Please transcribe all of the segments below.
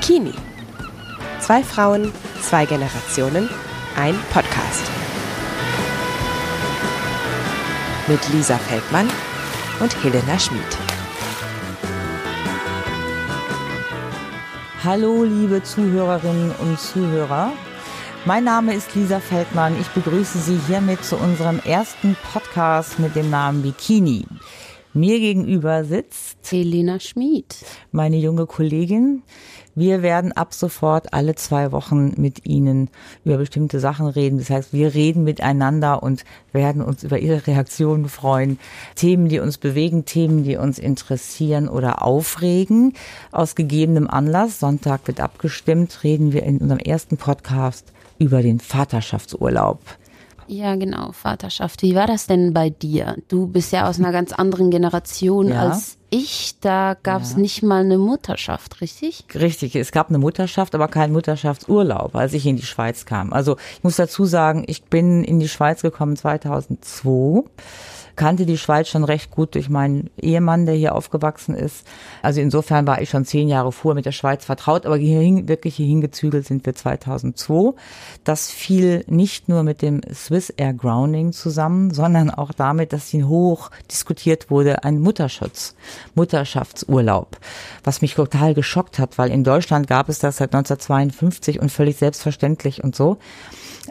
Bikini. Zwei Frauen, zwei Generationen, ein Podcast. Mit Lisa Feldmann und Helena Schmid. Hallo, liebe Zuhörerinnen und Zuhörer. Mein Name ist Lisa Feldmann. Ich begrüße Sie hiermit zu unserem ersten Podcast mit dem Namen Bikini. Mir gegenüber sitzt Helena Schmid, meine junge Kollegin. Wir werden ab sofort alle zwei Wochen mit Ihnen über bestimmte Sachen reden. Das heißt, wir reden miteinander und werden uns über Ihre Reaktionen freuen. Themen, die uns bewegen, Themen, die uns interessieren oder aufregen. Aus gegebenem Anlass, Sonntag wird abgestimmt, reden wir in unserem ersten Podcast über den Vaterschaftsurlaub. Ja, genau, Vaterschaft. Wie war das denn bei dir? Du bist ja aus einer ganz anderen Generation ja. als ich. Da gab es ja. nicht mal eine Mutterschaft, richtig? Richtig, es gab eine Mutterschaft, aber keinen Mutterschaftsurlaub, als ich in die Schweiz kam. Also ich muss dazu sagen, ich bin in die Schweiz gekommen 2002 kannte die Schweiz schon recht gut durch meinen Ehemann, der hier aufgewachsen ist. Also insofern war ich schon zehn Jahre vorher mit der Schweiz vertraut, aber hierhin, wirklich hier hingezügelt sind wir 2002. Das fiel nicht nur mit dem Swiss Air Grounding zusammen, sondern auch damit, dass ihn hoch diskutiert wurde, ein Mutterschutz, Mutterschaftsurlaub, was mich total geschockt hat, weil in Deutschland gab es das seit 1952 und völlig selbstverständlich und so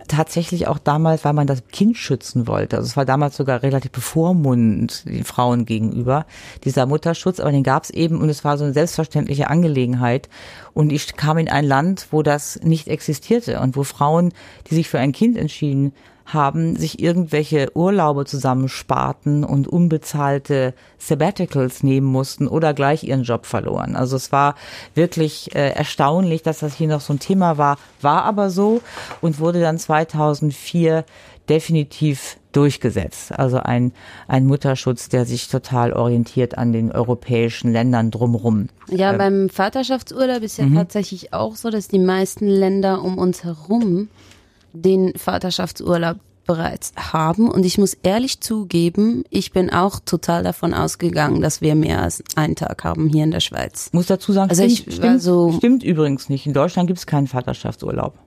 tatsächlich auch damals, weil man das Kind schützen wollte. Also es war damals sogar relativ bevormundend den Frauen gegenüber, dieser Mutterschutz, aber den gab es eben und es war so eine selbstverständliche Angelegenheit. Und ich kam in ein Land, wo das nicht existierte und wo Frauen, die sich für ein Kind entschieden haben, sich irgendwelche Urlaube zusammensparten und unbezahlte Sabbaticals nehmen mussten oder gleich ihren Job verloren. Also es war wirklich äh, erstaunlich, dass das hier noch so ein Thema war, war aber so und wurde dann 2004 definitiv durchgesetzt. Also ein, ein Mutterschutz, der sich total orientiert an den europäischen Ländern drumherum. Ja, ähm. beim Vaterschaftsurlaub ist ja mhm. tatsächlich auch so, dass die meisten Länder um uns herum den Vaterschaftsurlaub bereits haben. Und ich muss ehrlich zugeben, ich bin auch total davon ausgegangen, dass wir mehr als einen Tag haben hier in der Schweiz. Muss dazu sagen, also stimmt, ich stimmt, so stimmt übrigens nicht. In Deutschland gibt es keinen Vaterschaftsurlaub.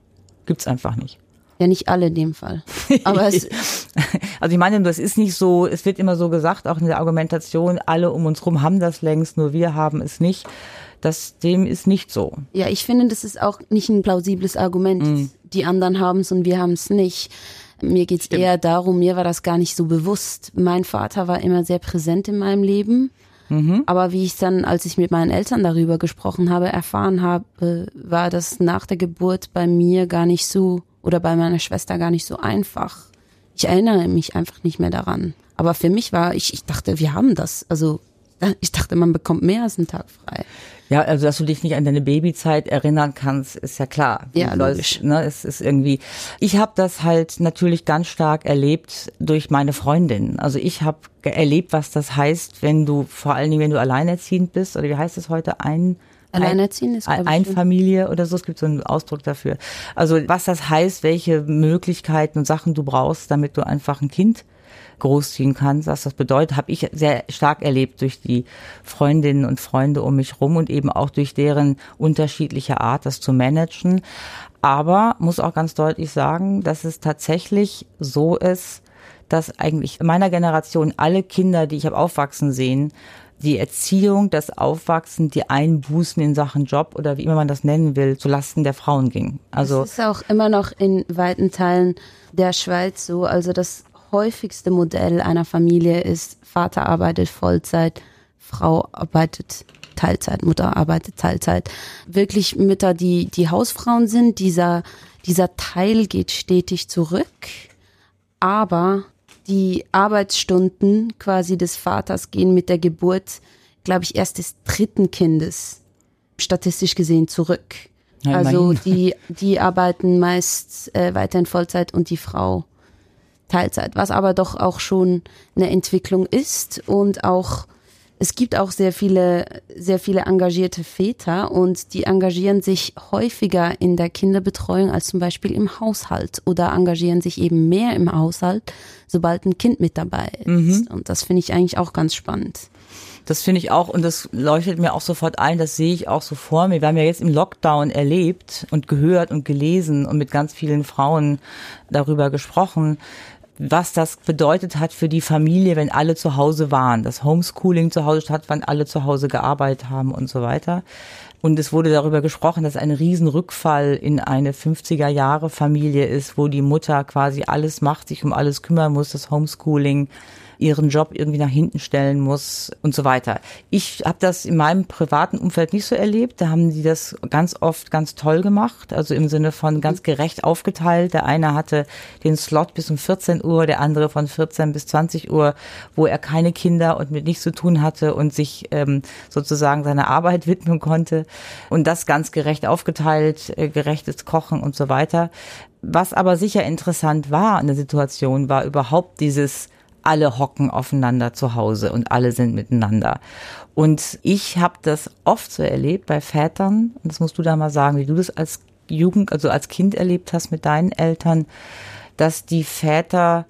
Gibt's einfach nicht. Ja, nicht alle in dem Fall. Aber es also ich meine, das ist nicht so, es wird immer so gesagt, auch in der Argumentation, alle um uns rum haben das längst, nur wir haben es nicht. Das, dem ist nicht so. Ja, ich finde, das ist auch nicht ein plausibles Argument. Mm. Die anderen haben es und wir haben es nicht. Mir geht's Stimmt. eher darum, mir war das gar nicht so bewusst. Mein Vater war immer sehr präsent in meinem Leben. Mhm. Aber wie ich dann, als ich mit meinen Eltern darüber gesprochen habe, erfahren habe, war das nach der Geburt bei mir gar nicht so oder bei meiner Schwester gar nicht so einfach. Ich erinnere mich einfach nicht mehr daran. Aber für mich war, ich, ich dachte, wir haben das. Also ich dachte, man bekommt mehr als einen Tag frei. Ja, also dass du dich nicht an deine Babyzeit erinnern kannst, ist ja klar. Ja, logisch. Ne, es ist irgendwie. Ich habe das halt natürlich ganz stark erlebt durch meine Freundin. Also ich habe erlebt, was das heißt, wenn du vor allen Dingen, wenn du alleinerziehend bist oder wie heißt es heute ein Alleinerziehend ist ein, ein Familie oder so, es gibt so einen Ausdruck dafür. Also was das heißt, welche Möglichkeiten und Sachen du brauchst, damit du einfach ein Kind großziehen kannst. Was das bedeutet, habe ich sehr stark erlebt durch die Freundinnen und Freunde um mich rum und eben auch durch deren unterschiedliche Art, das zu managen. Aber muss auch ganz deutlich sagen, dass es tatsächlich so ist, dass eigentlich in meiner Generation alle Kinder, die ich habe aufwachsen sehen, die Erziehung, das Aufwachsen, die Einbußen in Sachen Job oder wie immer man das nennen will, zu Lasten der Frauen ging. Also es ist auch immer noch in weiten Teilen der Schweiz so. Also das häufigste Modell einer Familie ist, Vater arbeitet Vollzeit, Frau arbeitet Teilzeit, Mutter arbeitet Teilzeit. Wirklich Mütter, die, die Hausfrauen sind, dieser, dieser Teil geht stetig zurück, aber die Arbeitsstunden quasi des Vaters gehen mit der Geburt, glaube ich, erst des dritten Kindes statistisch gesehen zurück. Ja, also die, die arbeiten meist äh, weiter in Vollzeit und die Frau Teilzeit, was aber doch auch schon eine Entwicklung ist und auch es gibt auch sehr viele, sehr viele engagierte Väter und die engagieren sich häufiger in der Kinderbetreuung als zum Beispiel im Haushalt oder engagieren sich eben mehr im Haushalt, sobald ein Kind mit dabei ist. Mhm. Und das finde ich eigentlich auch ganz spannend. Das finde ich auch, und das leuchtet mir auch sofort ein, das sehe ich auch so vor mir. Wir haben ja jetzt im Lockdown erlebt und gehört und gelesen und mit ganz vielen Frauen darüber gesprochen, was das bedeutet hat für die Familie, wenn alle zu Hause waren. Das Homeschooling zu Hause statt, wenn alle zu Hause gearbeitet haben und so weiter. Und es wurde darüber gesprochen, dass ein Riesenrückfall in eine 50er Jahre Familie ist, wo die Mutter quasi alles macht, sich um alles kümmern muss, das Homeschooling ihren Job irgendwie nach hinten stellen muss und so weiter. Ich habe das in meinem privaten Umfeld nicht so erlebt. Da haben die das ganz oft ganz toll gemacht, also im Sinne von ganz mhm. gerecht aufgeteilt. Der eine hatte den Slot bis um 14 Uhr, der andere von 14 bis 20 Uhr, wo er keine Kinder und mit nichts zu tun hatte und sich ähm, sozusagen seiner Arbeit widmen konnte. Und das ganz gerecht aufgeteilt, äh, gerechtes Kochen und so weiter. Was aber sicher interessant war in der Situation, war überhaupt dieses alle hocken aufeinander zu Hause und alle sind miteinander. Und ich habe das oft so erlebt bei Vätern, und das musst du da mal sagen, wie du das als Jugend, also als Kind erlebt hast mit deinen Eltern, dass die Väter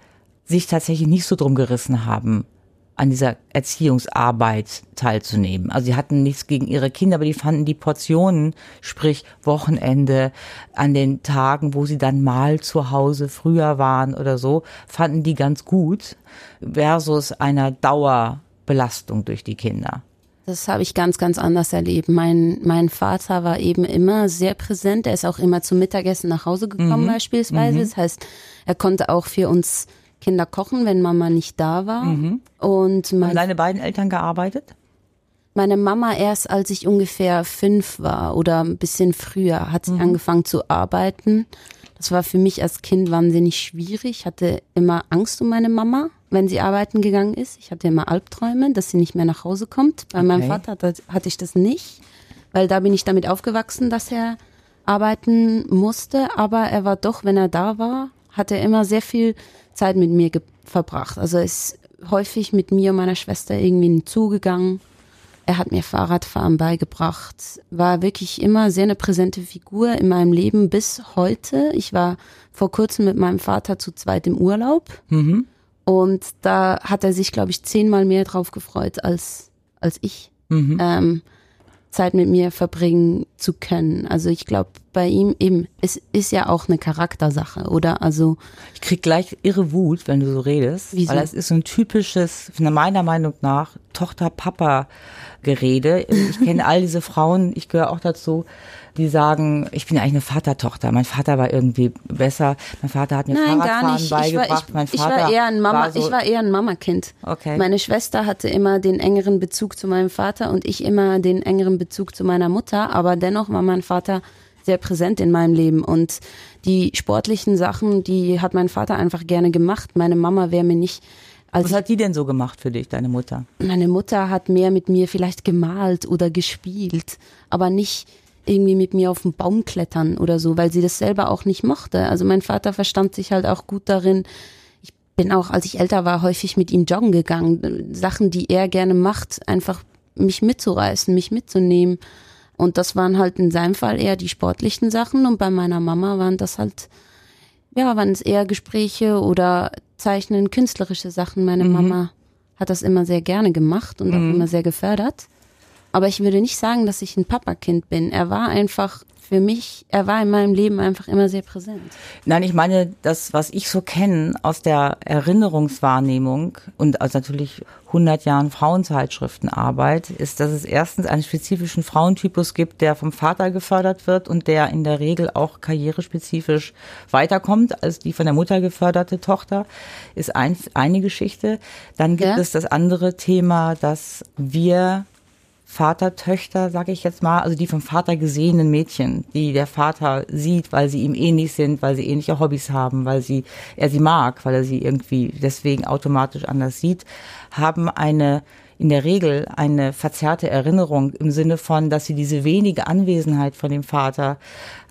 sich tatsächlich nicht so drum gerissen haben, an dieser Erziehungsarbeit teilzunehmen. Also sie hatten nichts gegen ihre Kinder, aber die fanden die Portionen, sprich Wochenende, an den Tagen, wo sie dann mal zu Hause früher waren oder so, fanden die ganz gut versus einer Dauerbelastung durch die Kinder. Das habe ich ganz, ganz anders erlebt. Mein, mein Vater war eben immer sehr präsent. Er ist auch immer zum Mittagessen nach Hause gekommen mhm. beispielsweise. Mhm. Das heißt, er konnte auch für uns Kinder kochen, wenn Mama nicht da war. Mhm. Und mein, Haben deine beiden Eltern gearbeitet? Meine Mama erst, als ich ungefähr fünf war oder ein bisschen früher, hat sie mhm. angefangen zu arbeiten. Das war für mich als Kind wahnsinnig schwierig. Ich hatte immer Angst um meine Mama, wenn sie arbeiten gegangen ist. Ich hatte immer Albträume, dass sie nicht mehr nach Hause kommt. Bei okay. meinem Vater hatte, hatte ich das nicht, weil da bin ich damit aufgewachsen, dass er arbeiten musste. Aber er war doch, wenn er da war, hat er immer sehr viel Zeit mit mir verbracht. Also er ist häufig mit mir und meiner Schwester irgendwie in den Zoo gegangen. Er hat mir Fahrradfahren beigebracht, war wirklich immer sehr eine präsente Figur in meinem Leben bis heute. Ich war vor kurzem mit meinem Vater zu zweit im Urlaub mhm. und da hat er sich, glaube ich, zehnmal mehr drauf gefreut als, als ich. Mhm. Ähm, Zeit mit mir verbringen zu können. Also ich glaube, bei ihm eben, es ist ja auch eine Charaktersache, oder? Also ich krieg gleich irre Wut, wenn du so redest, Wieso? weil es ist so ein typisches, meiner Meinung nach, Tochter-Papa-Gerede. Ich kenne all diese Frauen, ich gehöre auch dazu, die sagen, ich bin eigentlich eine Vatertochter. Mein Vater war irgendwie besser. Mein Vater hat mir Nein, Fahrradfahren beigebracht. Ich war, ich, mein Vater ich war eher ein Mama, war so ich war eher ein Mamakind. Okay. Meine Schwester hatte immer den engeren Bezug zu meinem Vater und ich immer den engeren Bezug zu meiner Mutter. Aber dennoch war mein Vater sehr präsent in meinem Leben und die sportlichen Sachen, die hat mein Vater einfach gerne gemacht. Meine Mama wäre mir nicht was hat die denn so gemacht für dich, deine Mutter? Meine Mutter hat mehr mit mir vielleicht gemalt oder gespielt, aber nicht irgendwie mit mir auf den Baum klettern oder so, weil sie das selber auch nicht mochte. Also mein Vater verstand sich halt auch gut darin. Ich bin auch, als ich älter war, häufig mit ihm joggen gegangen. Sachen, die er gerne macht, einfach mich mitzureißen, mich mitzunehmen. Und das waren halt in seinem Fall eher die sportlichen Sachen und bei meiner Mama waren das halt, ja, waren es eher Gespräche oder Zeichnen, künstlerische Sachen. Meine mhm. Mama hat das immer sehr gerne gemacht und mhm. auch immer sehr gefördert. Aber ich würde nicht sagen, dass ich ein Papakind bin. Er war einfach für mich, er war in meinem Leben einfach immer sehr präsent. Nein, ich meine, das, was ich so kenne aus der Erinnerungswahrnehmung und aus natürlich 100 Jahren Frauenzeitschriftenarbeit, ist, dass es erstens einen spezifischen Frauentypus gibt, der vom Vater gefördert wird und der in der Regel auch karrierespezifisch weiterkommt als die von der Mutter geförderte Tochter, ist ein, eine Geschichte. Dann gibt ja. es das andere Thema, dass wir Vatertöchter, sage ich jetzt mal, also die vom Vater gesehenen Mädchen, die der Vater sieht, weil sie ihm ähnlich sind, weil sie ähnliche Hobbys haben, weil sie er sie mag, weil er sie irgendwie deswegen automatisch anders sieht, haben eine in der Regel eine verzerrte Erinnerung im Sinne von, dass sie diese wenige Anwesenheit von dem Vater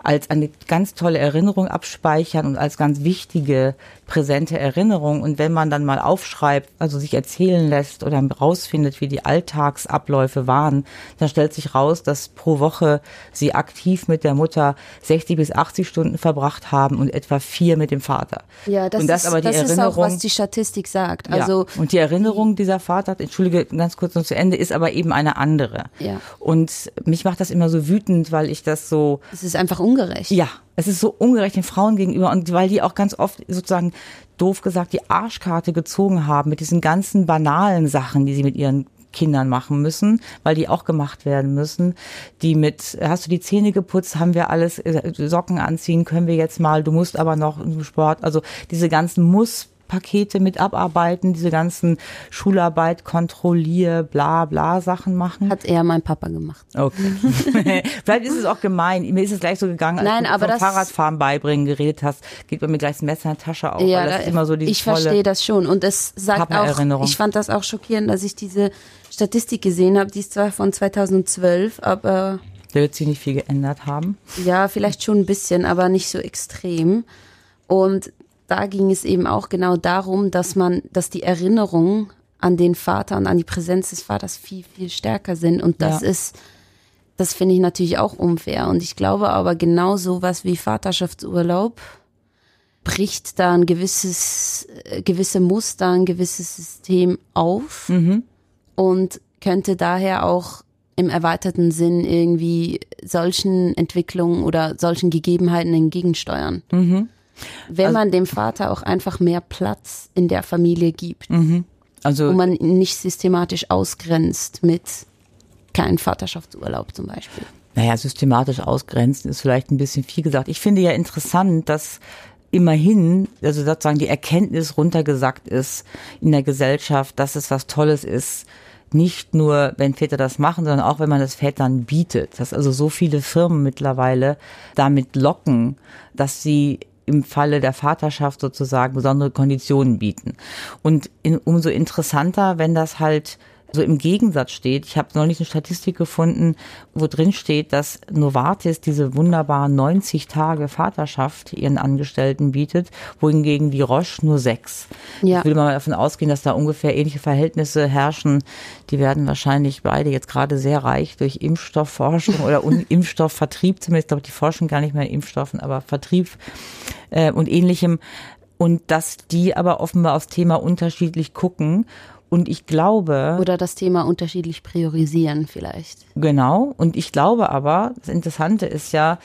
als eine ganz tolle Erinnerung abspeichern und als ganz wichtige, präsente Erinnerung. Und wenn man dann mal aufschreibt, also sich erzählen lässt oder rausfindet, wie die Alltagsabläufe waren, dann stellt sich raus, dass pro Woche sie aktiv mit der Mutter 60 bis 80 Stunden verbracht haben und etwa vier mit dem Vater. Ja, das, und das ist, aber die das Erinnerung, ist auch, was die Statistik sagt. Also ja, und die Erinnerung dieser Vater, entschuldige, ganz kurz noch zu Ende, ist aber eben eine andere. Ja. Und mich macht das immer so wütend, weil ich das so. Es ist einfach ungerecht. Ja, es ist so ungerecht den Frauen gegenüber und weil die auch ganz oft sozusagen doof gesagt die Arschkarte gezogen haben mit diesen ganzen banalen Sachen, die sie mit ihren Kindern machen müssen, weil die auch gemacht werden müssen. Die mit, hast du die Zähne geputzt, haben wir alles, äh, Socken anziehen, können wir jetzt mal, du musst aber noch im Sport, also diese ganzen Muss Pakete mit abarbeiten, diese ganzen Schularbeit, Kontrollier, bla bla Sachen machen? Hat eher mein Papa gemacht. Okay. Vielleicht ist es auch gemein. Mir ist es gleich so gegangen, als Nein, du aber vom Fahrradfahren beibringen geredet hast, geht bei mir gleich das Messer in die Tasche auf, Ja, weil das da- ist immer so die ich verstehe das schon. Und es sagt auch, ich fand das auch schockierend, dass ich diese Statistik gesehen habe. Die ist zwar von 2012, aber Da wird sich nicht viel geändert haben. ja, vielleicht schon ein bisschen, aber nicht so extrem. Und da ging es eben auch genau darum, dass man, dass die Erinnerungen an den Vater und an die Präsenz des Vaters viel, viel stärker sind. Und das Ja. ist, das finde ich natürlich auch unfair. Und ich glaube aber genau sowas wie Vaterschaftsurlaub bricht da ein gewisses, äh, gewisse Muster, ein gewisses System auf und könnte daher auch im erweiterten Sinn irgendwie solchen Entwicklungen oder solchen Gegebenheiten entgegensteuern. Wenn man dem Vater auch einfach mehr Platz in der Familie gibt Also und man ihn nicht systematisch ausgrenzt mit kein Vaterschaftsurlaub zum Beispiel. Naja, systematisch ausgrenzen ist vielleicht ein bisschen viel gesagt. Ich finde ja interessant, dass immerhin, also sozusagen die Erkenntnis runtergesackt ist in der Gesellschaft, dass es was Tolles ist, nicht nur, wenn Väter das machen, sondern auch, wenn man das Vätern bietet. Dass also so viele Firmen mittlerweile damit locken, dass sie im Falle der Vaterschaft sozusagen besondere Konditionen bieten. Und in, umso interessanter, wenn das halt so im Gegensatz steht. Ich habe neulich eine Statistik gefunden, wo drin steht, dass Novartis diese wunderbaren 90 Tage Vaterschaft ihren Angestellten bietet, wohingegen die Roche nur sechs. Ja. Ich will mal davon ausgehen, dass da ungefähr ähnliche Verhältnisse herrschen. Die werden wahrscheinlich beide jetzt gerade sehr reich durch Impfstoffforschung oder Impfstoffvertrieb, zumindest glaube ich, die forschen gar nicht mehr in Impfstoffen, aber Vertrieb äh, und ähnlichem. Und dass die aber offenbar aufs Thema unterschiedlich gucken. Und ich glaube, Oder das Thema unterschiedlich priorisieren vielleicht. Genau. Und ich glaube aber, das Interessante ist ja,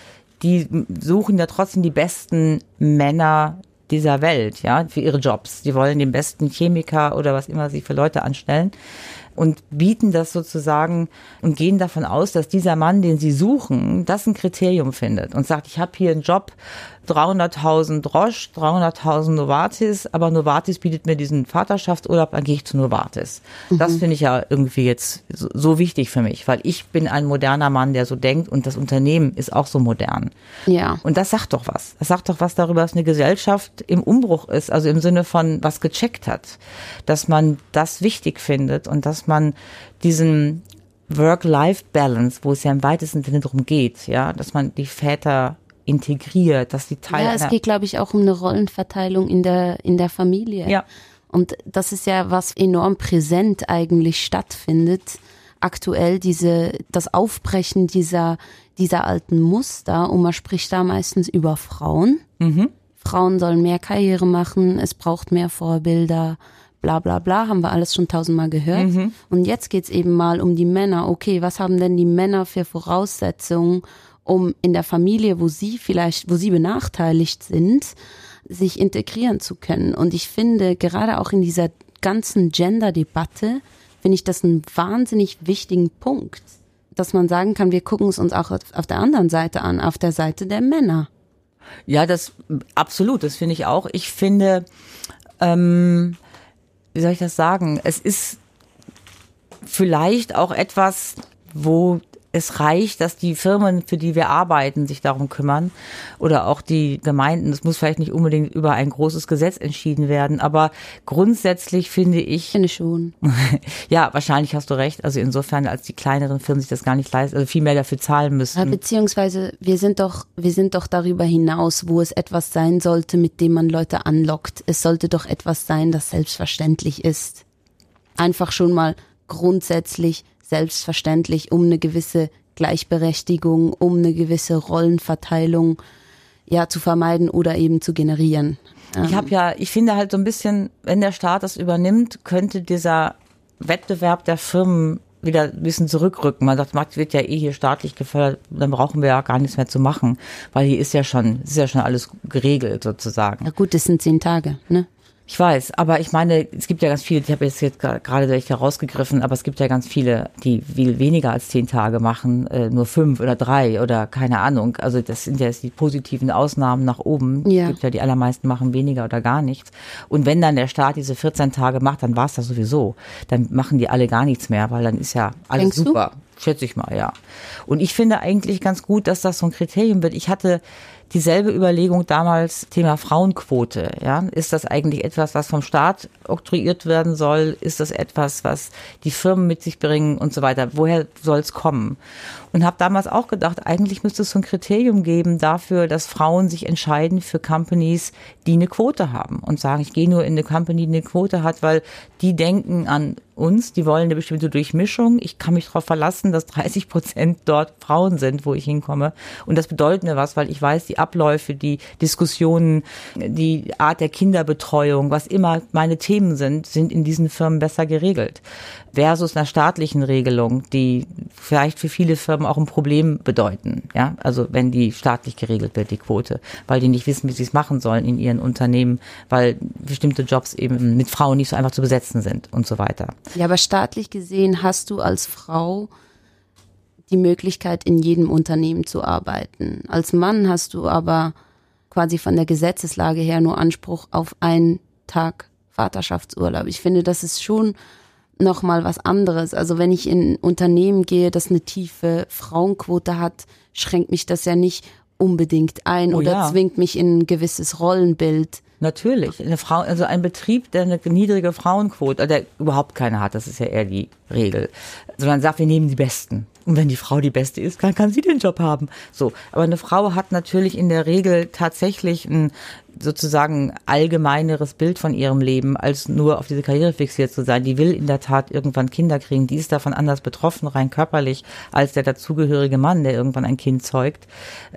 die suchen ja trotzdem die besten Männer dieser Welt, ja, für ihre Jobs. Die wollen den besten Chemiker oder was immer sie für Leute anstellen und bieten das sozusagen und gehen davon aus, dass dieser Mann, den sie suchen, das ein Kriterium findet und sagt, ich habe hier einen Job, 300.000 Roche, 300.000 Novartis, aber Novartis bietet mir diesen Vaterschaftsurlaub, dann gehe ich zu Novartis. Das finde ich ja irgendwie jetzt so, so wichtig für mich, weil ich bin ein moderner Mann, der so denkt und das Unternehmen ist auch so modern. Ja. Und das sagt doch was. Das sagt doch was darüber, dass eine Gesellschaft im Umbruch ist, also im Sinne von was gecheckt hat, dass man das wichtig findet und dass man diesen Work-Life-Balance, wo es ja im weitesten Sinne darum geht, ja, dass man die Väter integriert, dass die Teil Ja, es geht, glaube ich, auch um eine Rollenverteilung in der, in der Familie. Ja. Und das ist ja, was enorm präsent eigentlich stattfindet. Aktuell diese, das Aufbrechen dieser, dieser alten Muster. Und man spricht da meistens über Frauen. Frauen sollen mehr Karriere machen. Es braucht mehr Vorbilder. Bla, bla, bla. Haben wir alles schon tausendmal gehört. Und jetzt geht's eben mal um die Männer. Okay, was haben denn die Männer für Voraussetzungen, um in der Familie, wo sie vielleicht, wo sie benachteiligt sind, sich integrieren zu können. Und ich finde, gerade auch in dieser ganzen Gender-Debatte, finde ich das einen wahnsinnig wichtigen Punkt, dass man sagen kann, wir gucken es uns auch auf der anderen Seite an, auf der Seite der Männer. Ja, das absolut, das finde ich auch. Ich finde, ähm, wie soll ich das sagen? Es ist vielleicht auch etwas, wo es reicht, dass die Firmen, für die wir arbeiten, sich darum kümmern oder auch die Gemeinden. Das muss vielleicht nicht unbedingt über ein großes Gesetz entschieden werden, aber grundsätzlich finde ich, Ich finde schon. ja, wahrscheinlich hast du recht. Also insofern, als die kleineren Firmen sich das gar nicht leisten, also viel mehr dafür zahlen Ja, müssen. beziehungsweise wir sind doch, wir sind doch darüber hinaus, wo es etwas sein sollte, mit dem man Leute anlockt. Es sollte doch etwas sein, das selbstverständlich ist. Einfach schon mal grundsätzlich selbstverständlich, um eine gewisse Gleichberechtigung, um eine gewisse Rollenverteilung ja zu vermeiden oder eben zu generieren. Ich habe ja, ich finde halt so ein bisschen, wenn der Staat das übernimmt, könnte dieser Wettbewerb der Firmen wieder ein bisschen zurückrücken. Man sagt, Markt wird ja eh hier staatlich gefördert, dann brauchen wir ja gar nichts mehr zu machen, weil hier ist ja schon, ist ja schon alles geregelt sozusagen. Ja gut, das sind zehn Tage, ne? Ich weiß, aber ich meine, es gibt ja ganz viele, ich habe jetzt, jetzt gerade welche herausgegriffen, aber es gibt ja ganz viele, die viel weniger als zehn Tage machen, äh, nur fünf oder drei oder keine Ahnung. Also das sind ja jetzt die positiven Ausnahmen nach oben. Ja. Es gibt ja die allermeisten machen weniger oder gar nichts. Und wenn dann der Staat diese 14 Tage macht, dann war es das sowieso. Dann machen die alle gar nichts mehr, weil dann ist ja alles Denkst super. Du? Schätze ich mal, ja. Und ich finde eigentlich ganz gut, dass das so ein Kriterium wird. Ich hatte dieselbe Überlegung damals Thema Frauenquote. Ja, ist das eigentlich etwas, was vom Staat oktroyiert werden soll? Ist das etwas, was die Firmen mit sich bringen und so weiter? Woher soll es kommen? Und habe damals auch gedacht, eigentlich müsste es so ein Kriterium geben dafür, dass Frauen sich entscheiden für Companies, die eine Quote haben und sagen, ich gehe nur in eine Company, die eine Quote hat, weil die denken an uns, die wollen eine bestimmte Durchmischung. Ich kann mich darauf verlassen, dass 30 Prozent dort Frauen sind, wo ich hinkomme. Und das bedeutet mir was, weil ich weiß, die Abläufe, die Diskussionen, die Art der Kinderbetreuung, was immer meine Themen sind, sind in diesen Firmen besser geregelt. Versus einer staatlichen Regelung, die vielleicht für viele Firmen auch ein Problem bedeuten. Ja, also wenn die staatlich geregelt wird, die Quote, weil die nicht wissen, wie sie es machen sollen in ihren Unternehmen, weil bestimmte Jobs eben mit Frauen nicht so einfach zu besetzen sind und so weiter. Ja, aber staatlich gesehen hast du als Frau die Möglichkeit, in jedem Unternehmen zu arbeiten. Als Mann hast du aber quasi von der Gesetzeslage her nur Anspruch auf einen Tag Vaterschaftsurlaub. Ich finde, das ist schon noch mal was anderes. Also wenn ich in ein Unternehmen gehe, das eine tiefe Frauenquote hat, schränkt mich das ja nicht unbedingt ein oh, oder ja. zwingt mich in ein gewisses Rollenbild. Natürlich. Eine Frau, also ein Betrieb, der eine niedrige Frauenquote, der überhaupt keine hat, das ist ja eher die Regel, sondern sagt, wir nehmen die Besten. Und wenn die Frau die Beste ist, dann kann sie den Job haben. So. Aber eine Frau hat natürlich in der Regel tatsächlich ein sozusagen allgemeineres Bild von ihrem Leben, als nur auf diese Karriere fixiert zu sein. Die will in der Tat irgendwann Kinder kriegen. Die ist davon anders betroffen, rein körperlich, als der dazugehörige Mann, der irgendwann ein Kind zeugt,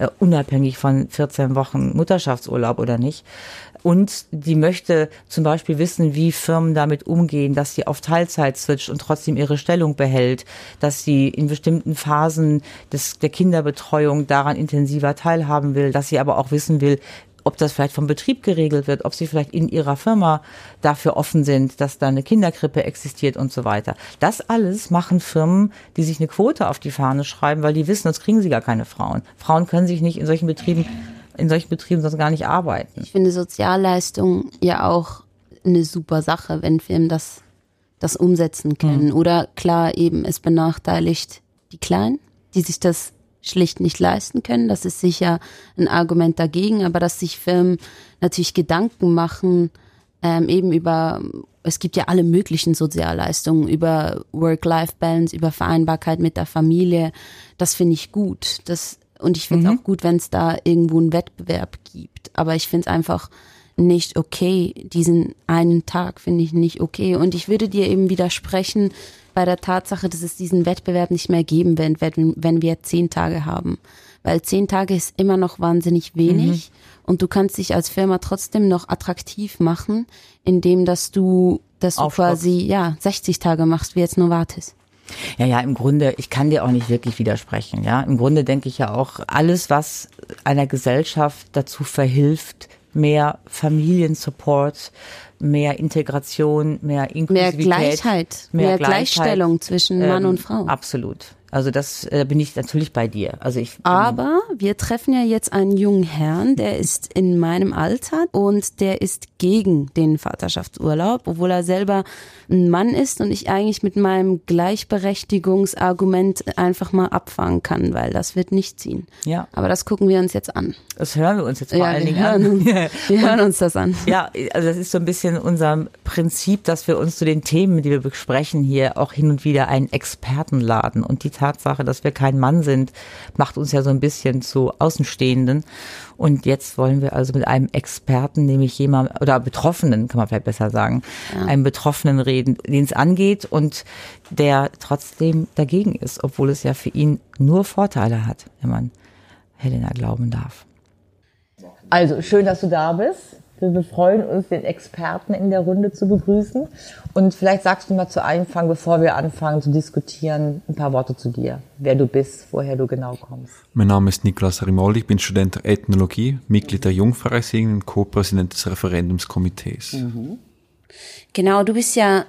uh, unabhängig von 14 Wochen Mutterschaftsurlaub oder nicht. Und die möchte zum Beispiel wissen, wie Firmen damit umgehen, dass sie auf Teilzeit switcht und trotzdem ihre Stellung behält, dass sie in bestimmten Phasen des, der Kinderbetreuung daran intensiver teilhaben will, dass sie aber auch wissen will, ob das vielleicht vom Betrieb geregelt wird, ob sie vielleicht in ihrer Firma dafür offen sind, dass da eine Kinderkrippe existiert und so weiter. Das alles machen Firmen, die sich eine Quote auf die Fahne schreiben, weil die wissen, sonst kriegen sie gar keine Frauen. Frauen können sich nicht in solchen Betrieben in solchen Betrieben sonst gar nicht arbeiten. Ich finde Sozialleistung ja auch eine super Sache, wenn Firmen das, das umsetzen können. Mhm. Oder klar, eben, es benachteiligt die Kleinen, die sich das schlicht nicht leisten können. Das ist sicher ein Argument dagegen, aber dass sich Firmen natürlich Gedanken machen, ähm, eben über, es gibt ja alle möglichen Sozialleistungen, über Work-Life-Balance, über Vereinbarkeit mit der Familie, das finde ich gut. Das und ich finde es mhm. auch gut, wenn es da irgendwo einen Wettbewerb gibt. Aber ich finde es einfach nicht okay. Diesen einen Tag finde ich nicht okay. Und ich würde dir eben widersprechen bei der Tatsache, dass es diesen Wettbewerb nicht mehr geben wird, wenn wir zehn Tage haben. Weil zehn Tage ist immer noch wahnsinnig wenig. Mhm. Und du kannst dich als Firma trotzdem noch attraktiv machen, indem dass du, dass du quasi, ja, 60 Tage machst, wie jetzt Novartis. Ja, ja, im Grunde, ich kann dir auch nicht wirklich widersprechen. Ja, im Grunde denke ich ja auch, alles, was einer Gesellschaft dazu verhilft, mehr Familiensupport, mehr Integration, mehr Inklusivität, mehr Gleichheit, mehr, mehr Gleichheit, Gleichstellung zwischen Mann ähm, und Frau. Absolut. Also das äh, bin ich natürlich bei dir. Also ich. Aber wir treffen ja jetzt einen jungen Herrn, der ist in meinem Alter und der ist gegen den Vaterschaftsurlaub, obwohl er selber ein Mann ist und ich eigentlich mit meinem Gleichberechtigungsargument einfach mal abfangen kann, weil das wird nicht ziehen. Ja. Aber das gucken wir uns jetzt an. Das hören wir uns jetzt vor ja, allen Dingen an. Uns, wir hören uns das an. Ja, also das ist so ein bisschen unser Prinzip, dass wir uns zu den Themen, die wir besprechen hier, auch hin und wieder einen Experten laden und die Tatsache, dass wir kein Mann sind, macht uns ja so ein bisschen zu Außenstehenden. Und jetzt wollen wir also mit einem Experten, nämlich jemand, oder Betroffenen, kann man vielleicht besser sagen, ja. einem Betroffenen reden, den es angeht und der trotzdem dagegen ist, obwohl es ja für ihn nur Vorteile hat, wenn man Helena glauben darf. Also schön, dass du da bist. Wir freuen uns, den Experten in der Runde zu begrüßen. Und vielleicht sagst du mal zu Anfang, bevor wir anfangen zu diskutieren, ein paar Worte zu dir. Wer du bist, woher du genau kommst. Mein Name ist Niklas Rimoldi, ich bin Student der Ethnologie, Mitglied der Jungfreisinnigen und Co-Präsident des Referendumskomitees. Mhm. Genau, du bist ja,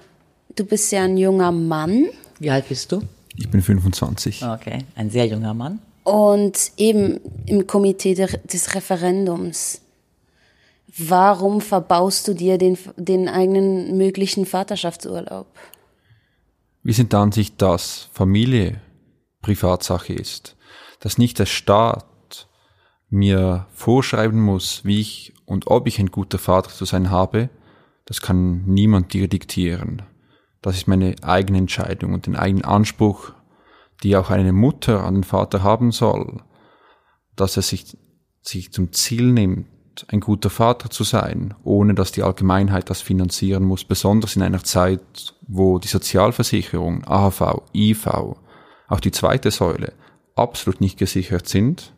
du bist ja ein junger Mann. Wie alt bist du? Ich bin 25. Okay, ein sehr junger Mann. Und eben im Komitee des Referendums warum verbaust du dir den, den eigenen möglichen Vaterschaftsurlaub? Wir sind der Ansicht, dass Familie Privatsache ist, dass nicht der Staat mir vorschreiben muss, wie ich und ob ich ein guter Vater zu sein habe, das kann niemand dir diktieren. Das ist meine eigene Entscheidung und den eigenen Anspruch, die auch eine Mutter an den Vater haben soll, dass er sich, sich zum Ziel nimmt, ein guter Vater zu sein, ohne dass die Allgemeinheit das finanzieren muss, besonders in einer Zeit, wo die Sozialversicherung, AHV, IV, auch die zweite Säule absolut nicht gesichert sind,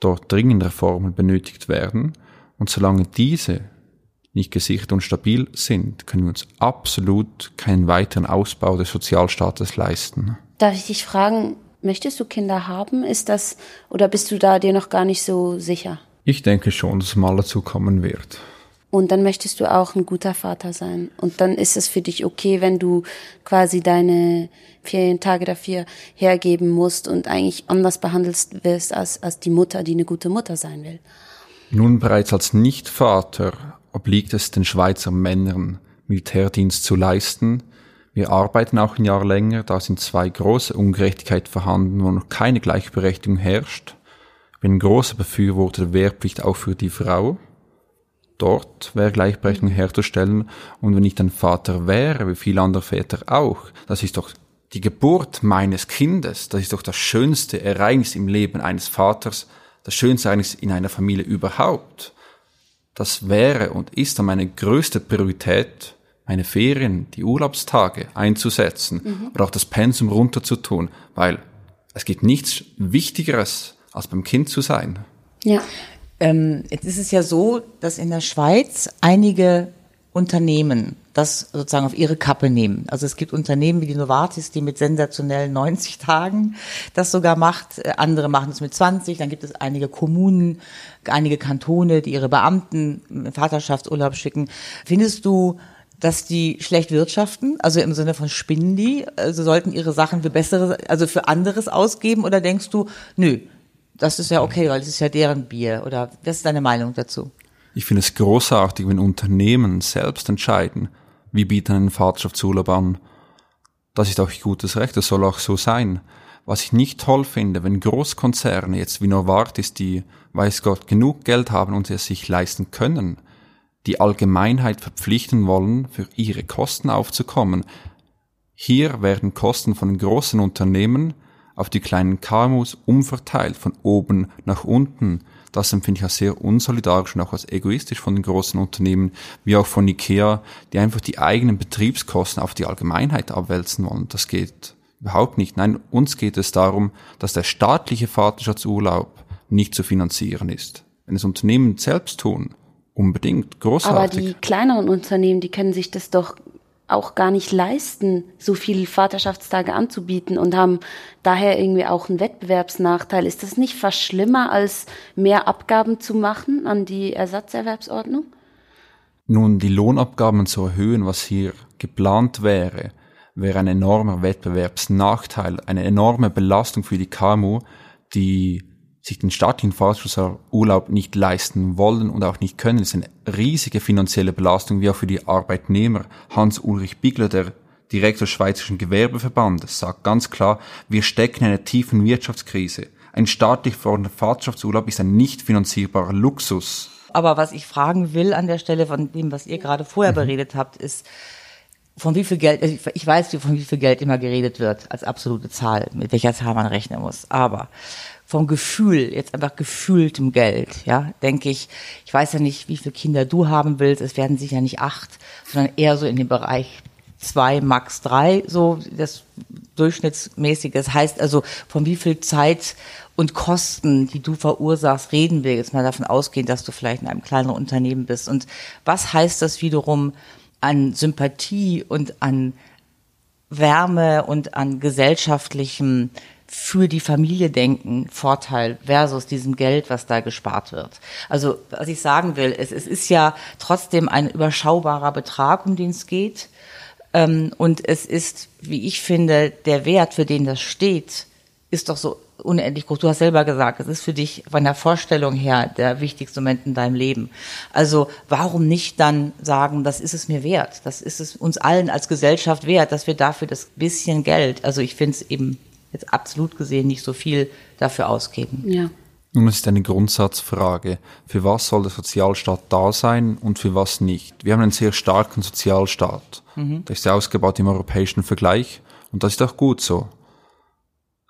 dort dringend Reformen benötigt werden und solange diese nicht gesichert und stabil sind, können wir uns absolut keinen weiteren Ausbau des Sozialstaates leisten. Darf ich dich fragen, möchtest du Kinder haben? Ist das oder bist du da dir noch gar nicht so sicher? Ich denke schon, dass es mal dazu kommen wird. Und dann möchtest du auch ein guter Vater sein. Und dann ist es für dich okay, wenn du quasi deine Ferientage dafür hergeben musst und eigentlich anders behandelt wirst als, als die Mutter, die eine gute Mutter sein will. Nun bereits als Nichtvater obliegt es den Schweizer Männern, Militärdienst zu leisten. Wir arbeiten auch ein Jahr länger, da sind zwei große Ungerechtigkeiten vorhanden, wo noch keine Gleichberechtigung herrscht bin großer Befürworter der Wehrpflicht auch für die Frau. Dort wäre Gleichberechtigung herzustellen. Und wenn ich dann Vater wäre, wie viele andere Väter auch, das ist doch die Geburt meines Kindes, das ist doch das schönste Ereignis im Leben eines Vaters, das schönste Ereignis in einer Familie überhaupt. Das wäre und ist dann meine größte Priorität, meine Ferien, die Urlaubstage einzusetzen mhm. oder auch das Pensum runterzutun, weil es gibt nichts Wichtigeres als beim Kind zu sein. Ja. Ähm, jetzt ist es ja so, dass in der Schweiz einige Unternehmen das sozusagen auf ihre Kappe nehmen. Also es gibt Unternehmen wie die Novartis, die mit sensationellen 90 Tagen das sogar macht. Äh, andere machen es mit 20. Dann gibt es einige Kommunen, einige Kantone, die ihre Beamten Vaterschaftsurlaub schicken. Findest du, dass die schlecht wirtschaften, also im Sinne von spinnen die, also sollten ihre Sachen für bessere, also für anderes ausgeben oder denkst du, nö, das ist ja okay, weil es ist ja deren Bier. Oder was ist deine Meinung dazu? Ich finde es großartig, wenn Unternehmen selbst entscheiden, wie bieten einen Vaterschaftsurlaub an. Das ist auch gutes Recht, das soll auch so sein. Was ich nicht toll finde, wenn Großkonzerne jetzt wie Novartis, die, weiß Gott, genug Geld haben und es sich leisten können, die Allgemeinheit verpflichten wollen, für ihre Kosten aufzukommen. Hier werden Kosten von großen Unternehmen auf die kleinen KMUs umverteilt, von oben nach unten. Das empfinde ich als sehr unsolidarisch und auch als egoistisch von den großen Unternehmen, wie auch von IKEA, die einfach die eigenen Betriebskosten auf die Allgemeinheit abwälzen wollen. Das geht überhaupt nicht. Nein, uns geht es darum, dass der staatliche Vaterschaftsurlaub nicht zu finanzieren ist. Wenn es Unternehmen selbst tun, unbedingt großartig. Aber die kleineren Unternehmen, die können sich das doch auch gar nicht leisten, so viele Vaterschaftstage anzubieten und haben daher irgendwie auch einen Wettbewerbsnachteil. Ist das nicht fast schlimmer, als mehr Abgaben zu machen an die Ersatzerwerbsordnung? Nun, die Lohnabgaben zu erhöhen, was hier geplant wäre, wäre ein enormer Wettbewerbsnachteil, eine enorme Belastung für die KMU, die sich den staatlichen Vaterschaftsurlaub nicht leisten wollen und auch nicht können. Ist eine riesige finanzielle Belastung, wie auch für die Arbeitnehmer. Hans-Ulrich Bigler, der Direktor des Schweizerischen Gewerbeverbandes, sagt ganz klar, wir stecken in einer tiefen Wirtschaftskrise. Ein staatlich verordneter Vaterschaftsurlaub ist ein nicht finanzierbarer Luxus. Aber was ich fragen will an der Stelle von dem, was ihr gerade vorher mhm. beredet habt, ist, von wie viel Geld, also ich weiß, von wie viel Geld immer geredet wird als absolute Zahl, mit welcher Zahl man rechnen muss. Aber vom Gefühl, jetzt einfach gefühltem Geld, ja, denke ich, ich weiß ja nicht, wie viele Kinder du haben willst, es werden sicher nicht acht, sondern eher so in dem Bereich zwei, max drei, so, das durchschnittsmäßiges. Heißt also, von wie viel Zeit und Kosten, die du verursachst, reden wir jetzt mal davon ausgehen, dass du vielleicht in einem kleineren Unternehmen bist. Und was heißt das wiederum an Sympathie und an Wärme und an gesellschaftlichem für die Familie denken Vorteil versus diesem Geld, was da gespart wird. Also was ich sagen will, es, es ist ja trotzdem ein überschaubarer Betrag, um den es geht. Ähm, und es ist, wie ich finde, der Wert, für den das steht, ist doch so unendlich groß. Du hast selber gesagt, es ist für dich von der Vorstellung her der wichtigste Moment in deinem Leben. Also warum nicht dann sagen, das ist es mir wert, das ist es uns allen als Gesellschaft wert, dass wir dafür das bisschen Geld, also ich finde es eben jetzt absolut gesehen nicht so viel dafür ausgeben. Ja. Nun, es ist eine Grundsatzfrage. Für was soll der Sozialstaat da sein und für was nicht? Wir haben einen sehr starken Sozialstaat. Mhm. Der ist sehr ausgebaut im europäischen Vergleich und das ist auch gut so.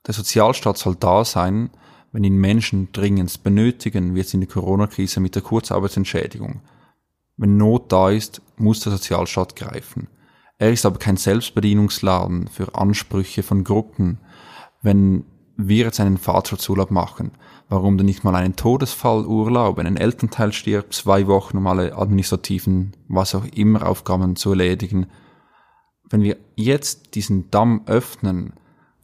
Der Sozialstaat soll da sein, wenn ihn Menschen dringend benötigen, wie jetzt in der Corona-Krise mit der Kurzarbeitsentschädigung. Wenn Not da ist, muss der Sozialstaat greifen. Er ist aber kein Selbstbedienungsladen für Ansprüche von Gruppen. Wenn wir jetzt einen Vaterschaftsurlaub machen, warum denn nicht mal einen Todesfallurlaub, wenn ein Elternteil stirbt, zwei Wochen, um alle administrativen, was auch immer Aufgaben zu erledigen. Wenn wir jetzt diesen Damm öffnen,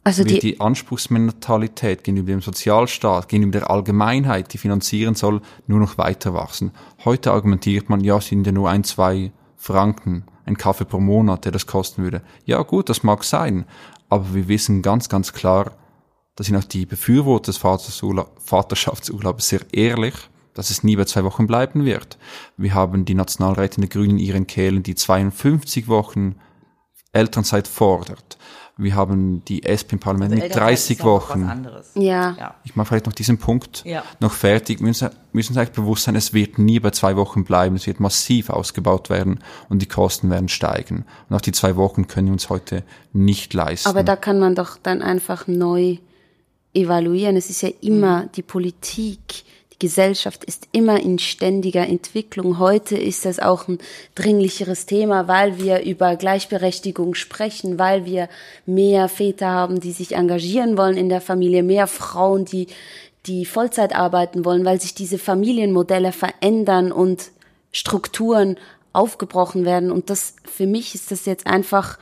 also die, die Anspruchsmentalität gegenüber dem Sozialstaat, gegenüber der Allgemeinheit, die finanzieren soll, nur noch weiter wachsen. Heute argumentiert man, ja, es sind ja nur ein, zwei Franken, ein Kaffee pro Monat, der das kosten würde. Ja gut, das mag sein, aber wir wissen ganz, ganz klar, da sind auch die Befürworter des Vaterschaftsurlaubs sehr ehrlich, dass es nie bei zwei Wochen bleiben wird. Wir haben die Nationalrätin der Grünen in ihren Kehlen, die 52 Wochen Elternzeit fordert. Wir haben die SP im Parlament also mit 30 Wochen. Ja. ja. Ich mache vielleicht noch diesen Punkt ja. noch fertig. Wir müssen, müssen uns eigentlich bewusst sein, es wird nie bei zwei Wochen bleiben. Es wird massiv ausgebaut werden und die Kosten werden steigen. Und auch die zwei Wochen können wir uns heute nicht leisten. Aber da kann man doch dann einfach neu evaluieren. Es ist ja immer mhm. die Politik, Gesellschaft ist immer in ständiger Entwicklung. Heute ist das auch ein dringlicheres Thema, weil wir über Gleichberechtigung sprechen, weil wir mehr Väter haben, die sich engagieren wollen in der Familie, mehr Frauen, die, die Vollzeit arbeiten wollen, weil sich diese Familienmodelle verändern und Strukturen aufgebrochen werden. Und das, für mich ist das jetzt einfach,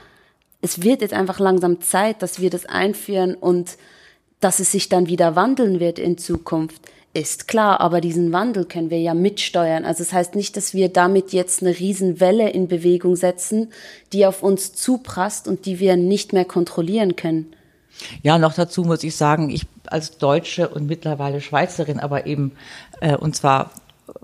es wird jetzt einfach langsam Zeit, dass wir das einführen und dass es sich dann wieder wandeln wird in Zukunft ist klar, aber diesen Wandel können wir ja mitsteuern. Also das heißt nicht, dass wir damit jetzt eine Riesenwelle in Bewegung setzen, die auf uns zuprasst und die wir nicht mehr kontrollieren können. Ja, noch dazu muss ich sagen, ich als Deutsche und mittlerweile Schweizerin, aber eben äh, und zwar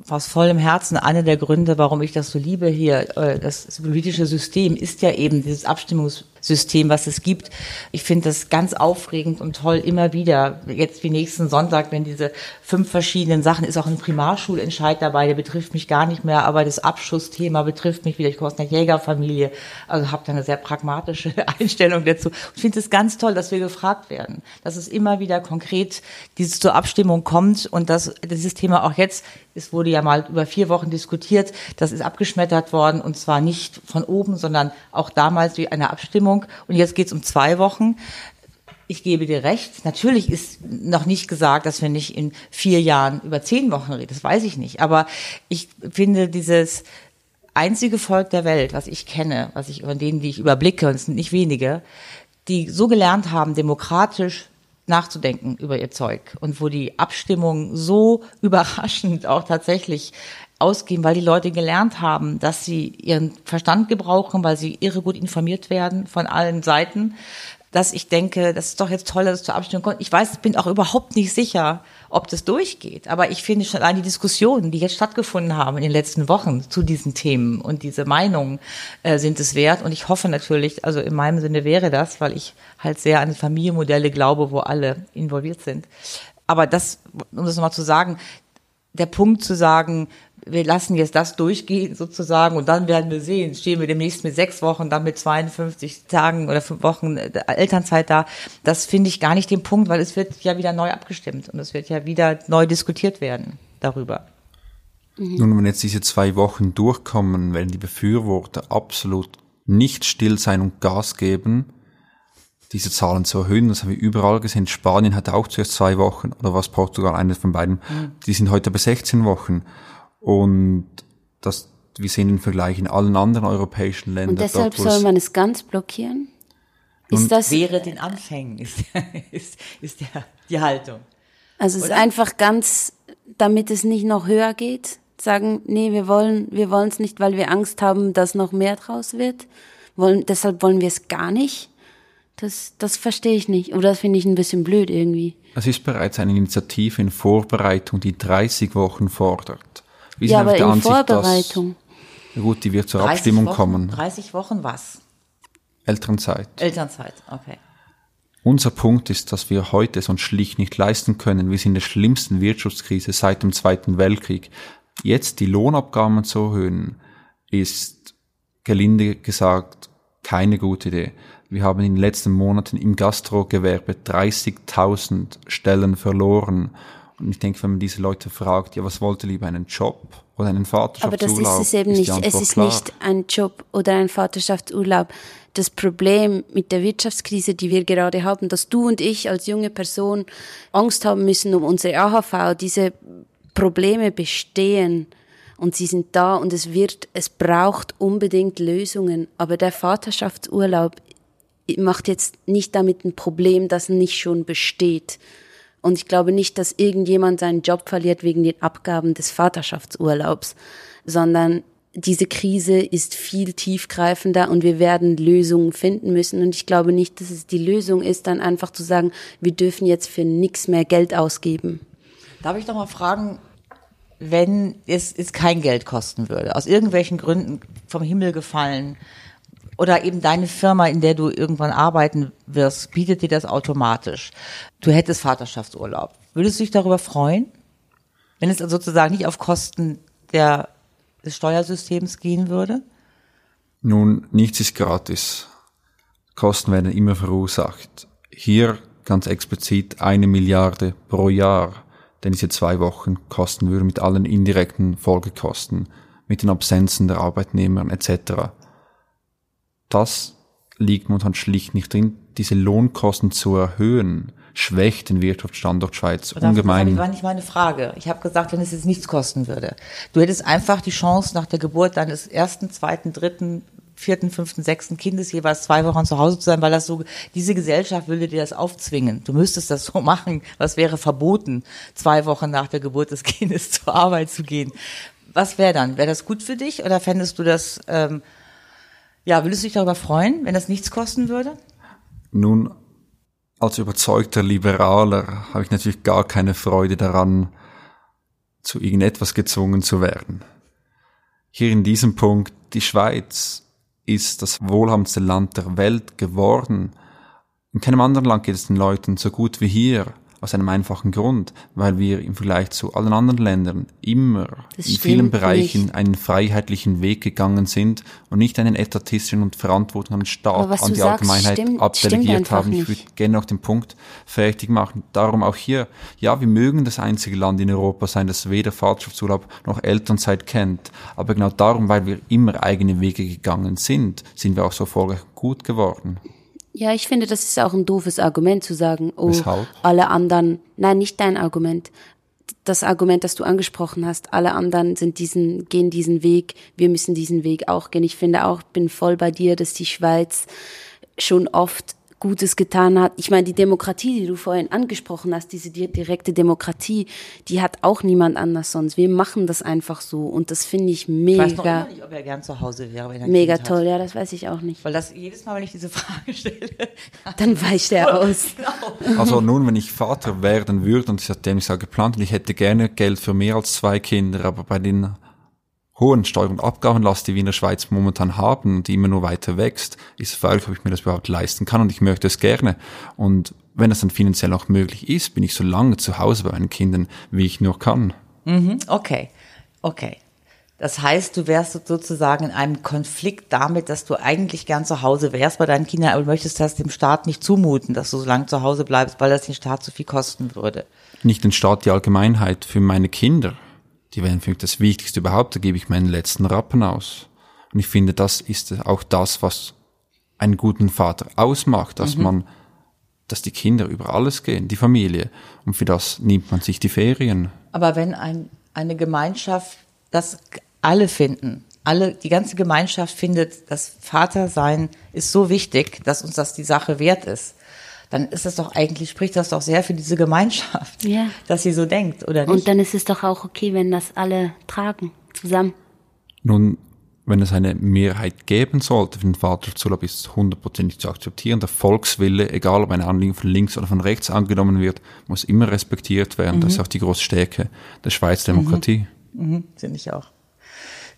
aus vollem Herzen einer der Gründe, warum ich das so liebe hier. Äh, das politische System ist ja eben dieses Abstimmungs System, was es gibt. Ich finde das ganz aufregend und toll immer wieder. Jetzt wie nächsten Sonntag, wenn diese fünf verschiedenen Sachen, ist auch ein Primarschulentscheid dabei, der betrifft mich gar nicht mehr, aber das Abschussthema betrifft mich wieder. Ich komme aus einer Jägerfamilie, also habe da eine sehr pragmatische Einstellung dazu. Ich finde es ganz toll, dass wir gefragt werden, dass es immer wieder konkret dieses zur Abstimmung kommt und dass dieses Thema auch jetzt, es wurde ja mal über vier Wochen diskutiert, das ist abgeschmettert worden und zwar nicht von oben, sondern auch damals wie eine Abstimmung und jetzt geht es um zwei Wochen. Ich gebe dir recht. Natürlich ist noch nicht gesagt, dass wir nicht in vier Jahren über zehn Wochen reden. Das weiß ich nicht. Aber ich finde dieses einzige Volk der Welt, was ich kenne, was ich von denen, die ich überblicke, und es sind nicht wenige, die so gelernt haben, demokratisch nachzudenken über ihr Zeug und wo die Abstimmung so überraschend auch tatsächlich ausgehen, weil die Leute gelernt haben, dass sie ihren Verstand gebrauchen, weil sie irre gut informiert werden von allen Seiten, dass ich denke, das ist doch jetzt toll, dass es zur Abstimmung kommt. Ich weiß, bin auch überhaupt nicht sicher, ob das durchgeht. Aber ich finde schon allein die Diskussionen, die jetzt stattgefunden haben in den letzten Wochen zu diesen Themen und diese Meinungen äh, sind es wert. Und ich hoffe natürlich, also in meinem Sinne wäre das, weil ich halt sehr an Familienmodelle glaube, wo alle involviert sind. Aber das, um das nochmal zu sagen, der Punkt zu sagen, wir lassen jetzt das durchgehen sozusagen und dann werden wir sehen, stehen wir demnächst mit sechs Wochen, dann mit 52 Tagen oder fünf Wochen äh, Elternzeit da. Das finde ich gar nicht den Punkt, weil es wird ja wieder neu abgestimmt und es wird ja wieder neu diskutiert werden darüber. Mhm. Nun, wenn jetzt diese zwei Wochen durchkommen, werden die Befürworter absolut nicht still sein und Gas geben. diese Zahlen zu erhöhen. Das haben wir überall gesehen. Spanien hat auch zuerst zwei Wochen oder was Portugal, eines von beiden. Mhm. Die sind heute bei 16 Wochen. Und das, wir sehen den Vergleich in allen anderen europäischen Ländern. Und deshalb dort, soll man es ganz blockieren? Ist das wäre den Anfängen, ist, ist, ist der, die Haltung. Also es ist einfach ganz, damit es nicht noch höher geht, sagen, nee, wir wollen, wir wollen es nicht, weil wir Angst haben, dass noch mehr draus wird. Wollen, deshalb wollen wir es gar nicht. Das, das verstehe ich nicht. Oder das finde ich ein bisschen blöd irgendwie. Es ist bereits eine Initiative in Vorbereitung, die 30 Wochen fordert. Wir ja, aber in Ansicht, Vorbereitung. Dass, gut, die wird zur Abstimmung Wochen, kommen. 30 Wochen was? Elternzeit. Elternzeit, okay. Unser Punkt ist, dass wir heute es uns schlicht nicht leisten können. Wir sind in der schlimmsten Wirtschaftskrise seit dem Zweiten Weltkrieg. Jetzt die Lohnabgaben zu erhöhen, ist gelinde gesagt keine gute Idee. Wir haben in den letzten Monaten im Gastrogewerbe 30.000 Stellen verloren. Und ich denke, wenn man diese Leute fragt, ja, was wollt ihr lieber, einen Job oder einen Vaterschaftsurlaub? Aber das ist es eben ist nicht. Es ist klar. nicht ein Job oder ein Vaterschaftsurlaub. Das Problem mit der Wirtschaftskrise, die wir gerade haben, dass du und ich als junge Person Angst haben müssen um unsere AHV, diese Probleme bestehen und sie sind da und es wird, es braucht unbedingt Lösungen. Aber der Vaterschaftsurlaub macht jetzt nicht damit ein Problem, das nicht schon besteht. Und ich glaube nicht, dass irgendjemand seinen Job verliert wegen den Abgaben des Vaterschaftsurlaubs, sondern diese Krise ist viel tiefgreifender und wir werden Lösungen finden müssen. Und ich glaube nicht, dass es die Lösung ist, dann einfach zu sagen, wir dürfen jetzt für nichts mehr Geld ausgeben. Darf ich doch mal fragen, wenn es, es kein Geld kosten würde, aus irgendwelchen Gründen vom Himmel gefallen, oder eben deine Firma, in der du irgendwann arbeiten wirst, bietet dir das automatisch. Du hättest Vaterschaftsurlaub. Würdest du dich darüber freuen? Wenn es sozusagen nicht auf Kosten der, des Steuersystems gehen würde? Nun, nichts ist gratis. Kosten werden immer verursacht. Hier ganz explizit eine Milliarde pro Jahr, denn diese zwei Wochen kosten würde mit allen indirekten Folgekosten, mit den Absenzen der Arbeitnehmer etc. Das liegt momentan schlicht nicht drin. Diese Lohnkosten zu erhöhen, schwächt den Wirtschaftsstandort Schweiz Oder ungemein. Das war nicht meine Frage. Ich habe gesagt, wenn es jetzt nichts kosten würde. Du hättest einfach die Chance, nach der Geburt deines ersten, zweiten, dritten, vierten, fünften, sechsten Kindes jeweils zwei Wochen zu Hause zu sein, weil das so, diese Gesellschaft würde dir das aufzwingen. Du müsstest das so machen. Was wäre verboten, zwei Wochen nach der Geburt des Kindes zur Arbeit zu gehen? Was wäre dann? Wäre das gut für dich oder fändest du das, ähm, ja, würdest du dich darüber freuen, wenn das nichts kosten würde? Nun, als überzeugter Liberaler habe ich natürlich gar keine Freude daran, zu irgendetwas gezwungen zu werden. Hier in diesem Punkt, die Schweiz ist das wohlhabendste Land der Welt geworden. In keinem anderen Land geht es den Leuten so gut wie hier. Aus einem einfachen Grund, weil wir im Vergleich zu allen anderen Ländern immer das in vielen Bereichen nicht. einen freiheitlichen Weg gegangen sind und nicht einen etatistischen und verantwortlichen Staat an die Allgemeinheit stimmt, abdelegiert haben. Ich würde gerne noch den Punkt fertig machen. Darum auch hier, ja, wir mögen das einzige Land in Europa sein, das weder Vaterschaftsurlaub noch Elternzeit kennt. Aber genau darum, weil wir immer eigene Wege gegangen sind, sind wir auch so erfolgreich gut geworden. Ja, ich finde, das ist auch ein doofes Argument zu sagen, oh, Weshalb? alle anderen, nein, nicht dein Argument. Das Argument, das du angesprochen hast, alle anderen sind diesen, gehen diesen Weg, wir müssen diesen Weg auch gehen. Ich finde auch, bin voll bei dir, dass die Schweiz schon oft Gutes getan hat. Ich meine, die Demokratie, die du vorhin angesprochen hast, diese direkte Demokratie, die hat auch niemand anders sonst. Wir machen das einfach so und das finde ich mega. Ich weiß noch nicht, ob er gern zu Hause wäre. Wenn er mega kind toll, hat. ja, das weiß ich auch nicht. Weil das jedes Mal, wenn ich diese Frage stelle, dann weicht er aus. Genau. Also nun, wenn ich Vater werden würde und seitdem ich es geplant und ich hätte gerne Geld für mehr als zwei Kinder, aber bei den hohen Steuer- und Abgabenlast, die wir in der Schweiz momentan haben und die immer nur weiter wächst, ist fraglich, ob ich mir das überhaupt leisten kann und ich möchte es gerne. Und wenn es dann finanziell auch möglich ist, bin ich so lange zu Hause bei meinen Kindern, wie ich nur kann. Mhm, okay, okay. Das heißt, du wärst sozusagen in einem Konflikt damit, dass du eigentlich gern zu Hause wärst bei deinen Kindern, aber du möchtest das dem Staat nicht zumuten, dass du so lange zu Hause bleibst, weil das den Staat zu viel kosten würde. Nicht den Staat, die Allgemeinheit für meine Kinder die wären für mich das Wichtigste überhaupt, da gebe ich meinen letzten Rappen aus. Und ich finde, das ist auch das, was einen guten Vater ausmacht, dass mhm. man dass die Kinder über alles gehen, die Familie. Und für das nimmt man sich die Ferien. Aber wenn ein, eine Gemeinschaft das alle finden, alle, die ganze Gemeinschaft findet, das Vatersein ist so wichtig, dass uns das die Sache wert ist, dann ist das doch eigentlich, spricht das doch sehr für diese Gemeinschaft, Ja. dass sie so denkt, oder nicht? Und dann ist es doch auch okay, wenn das alle tragen, zusammen. Nun, wenn es eine Mehrheit geben sollte für den Vaterschaftsurlaub, ist es hundertprozentig zu akzeptieren. Der Volkswille, egal ob ein Anliegen von links oder von rechts angenommen wird, muss immer respektiert werden. Das ist auch die große Stärke der Schweizer Demokratie. Mhm, finde ich auch.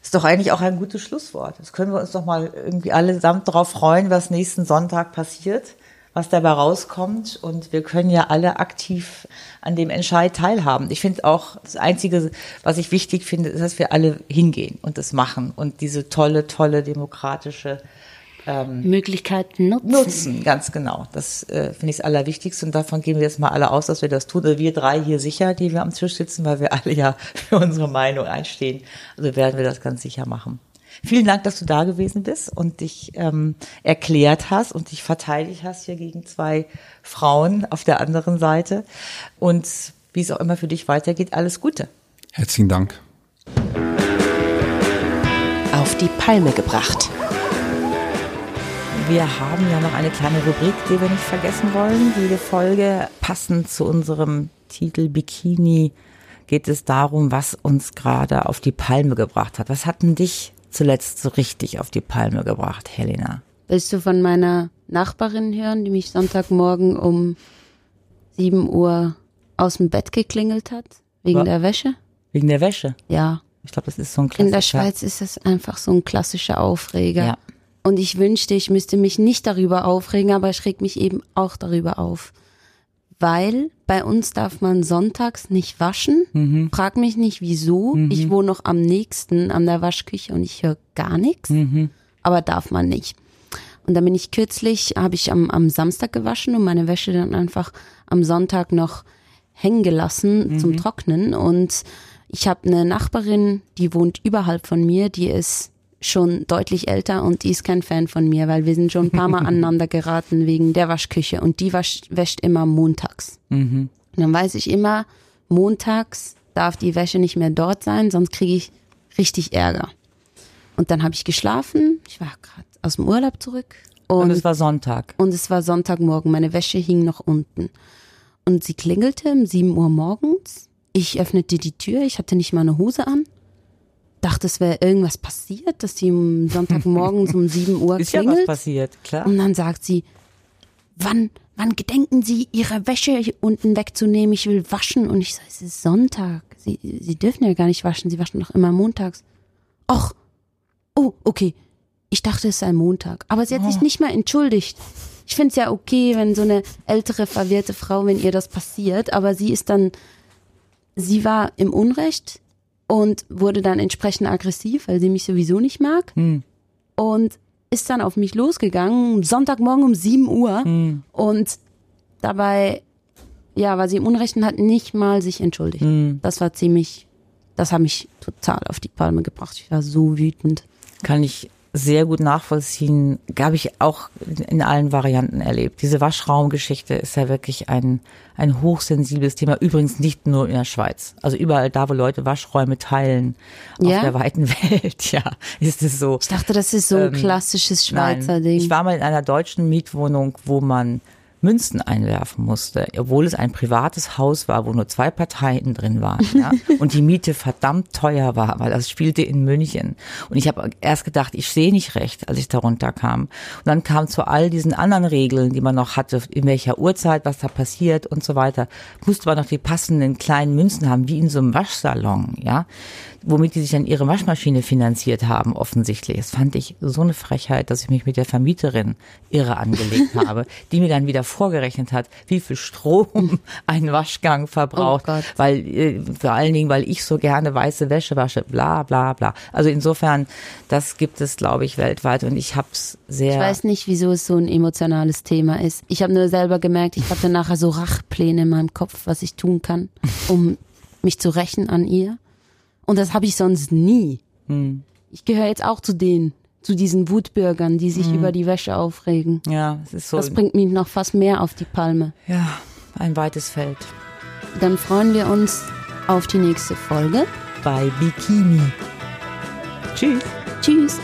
Ist doch eigentlich auch ein gutes Schlusswort. Das können wir uns doch mal irgendwie allesamt darauf freuen, was nächsten Sonntag passiert, was dabei rauskommt. Und wir können ja alle aktiv an dem Entscheid teilhaben. Ich finde auch, das Einzige, was ich wichtig finde, ist, dass wir alle hingehen und das machen und diese tolle, tolle demokratische Möglichkeiten nutzen. nutzen, ganz genau. Das äh, finde ich das Allerwichtigste und davon gehen wir jetzt mal alle aus, dass wir das tun. Also wir drei hier sicher, die wir am Tisch sitzen, weil wir alle ja für unsere Meinung einstehen. Also werden wir das ganz sicher machen. Vielen Dank, dass du da gewesen bist und dich ähm, erklärt hast und dich verteidigt hast hier gegen zwei Frauen auf der anderen Seite. Und wie es auch immer für dich weitergeht, alles Gute. Herzlichen Dank. Auf die Palme gebracht. Wir haben ja noch eine kleine Rubrik, die wir nicht vergessen wollen. Jede Folge passend zu unserem Titel Bikini geht es darum, was uns gerade auf die Palme gebracht hat. Was hat denn dich zuletzt so richtig auf die Palme gebracht, Helena? Willst du von meiner Nachbarin hören, die mich Sonntagmorgen um 7 Uhr aus dem Bett geklingelt hat? Wegen Was? der Wäsche? Wegen der Wäsche. Ja. Ich glaube, das ist so ein Klassiker. In der Schweiz ist das einfach so ein klassischer Aufreger. Ja. Und ich wünschte, ich müsste mich nicht darüber aufregen, aber ich reg mich eben auch darüber auf. Weil bei uns darf man sonntags nicht waschen. Mhm. Frag mich nicht wieso. Ich wohne noch am nächsten an der Waschküche und ich höre gar nichts. Mhm. Aber darf man nicht. Und dann bin ich kürzlich, habe ich am, am Samstag gewaschen und meine Wäsche dann einfach am Sonntag noch hängen gelassen zum Trocknen. Und ich habe eine Nachbarin, die wohnt überhalb von mir, die ist schon deutlich älter und die ist kein Fan von mir, weil wir sind schon ein paar Mal aneinander geraten wegen der Waschküche und die wasch, wäscht immer montags. Und dann weiß ich immer, montags darf die Wäsche nicht mehr dort sein, sonst kriege ich richtig Ärger. Und dann habe ich geschlafen, ich war gerade aus dem Urlaub zurück Und und, es war Sonntag. und es war Sonntagmorgen, meine Wäsche hing noch unten. Und sie klingelte um 7 Uhr morgens. Ich öffnete die Tür, ich hatte nicht mal eine Hose an. Dachte, es wäre irgendwas passiert, dass sie am Sonntagmorgen um 7 Uhr Ist ja was klingelt. passiert, klar. Und dann sagt sie, wann, wann gedenken Sie, Ihre Wäsche hier unten wegzunehmen? Ich will waschen. Und ich sage, es ist Sonntag. Sie, Sie dürfen ja gar nicht waschen. Sie waschen doch immer montags. Och, oh, okay. Ich dachte, es sei Montag. Aber sie hat sich nicht mal entschuldigt. Ich finde es ja okay, wenn so eine ältere, verwirrte Frau, wenn ihr das passiert. Aber sie ist dann, sie war im Unrecht und wurde dann entsprechend aggressiv, weil sie mich sowieso nicht mag und ist dann auf mich losgegangen, Sonntagmorgen um 7 Uhr und dabei, ja, war sie im Unrecht und hat nicht mal sich entschuldigt. Das war ziemlich, das hat mich total auf die Palme gebracht. Ich war so wütend. kann ich sehr gut nachvollziehen. Habe ich auch in allen Varianten erlebt. Diese Waschraumgeschichte ist ja wirklich ein, ein hochsensibles Thema. Übrigens nicht nur in der Schweiz. Also überall da, wo Leute Waschräume teilen, auf Ja? der weiten Welt, ja, ist es so. Ich dachte, das ist so ein klassisches Schweizer Nein, Ding. Ich war mal in einer deutschen Mietwohnung, wo man Münzen einwerfen musste, obwohl es ein privates Haus war, wo nur zwei Parteien drin waren, ja, und die Miete verdammt teuer war, weil das spielte in München. Und ich habe erst gedacht, ich sehe nicht recht, als ich da runterkam. Und dann kam zu all diesen anderen Regeln, die man noch hatte, in welcher Uhrzeit, was da passiert und so weiter, musste man noch die passenden kleinen Münzen haben, wie in so einem Waschsalon, ja, womit die sich dann ihre Waschmaschine finanziert haben, offensichtlich. Das fand ich so eine Frechheit, dass ich mich mit der Vermieterin irre angelegt habe, die mir dann wieder vorgerechnet hat, wie viel Strom ein Waschgang verbraucht, Oh weil äh, vor allen Dingen, weil ich so gerne weiße Wäsche wasche, bla bla bla. Also insofern, das gibt es, glaube ich, weltweit und ich hab's sehr. Ich weiß nicht, wieso es so ein emotionales Thema ist. Ich habe nur selber gemerkt, ich hatte nachher so Rachpläne in meinem Kopf, was ich tun kann, um mich zu rächen an ihr. Und das habe ich sonst nie. Ich gehöre jetzt auch zu denen, zu diesen Wutbürgern, die sich über die Wäsche aufregen. Ja, es ist so. Das bringt mich noch fast mehr auf die Palme. ja, ein weites Feld. Dann freuen wir uns auf die nächste Folge. Bei Bikini. Tschüss. Tschüss.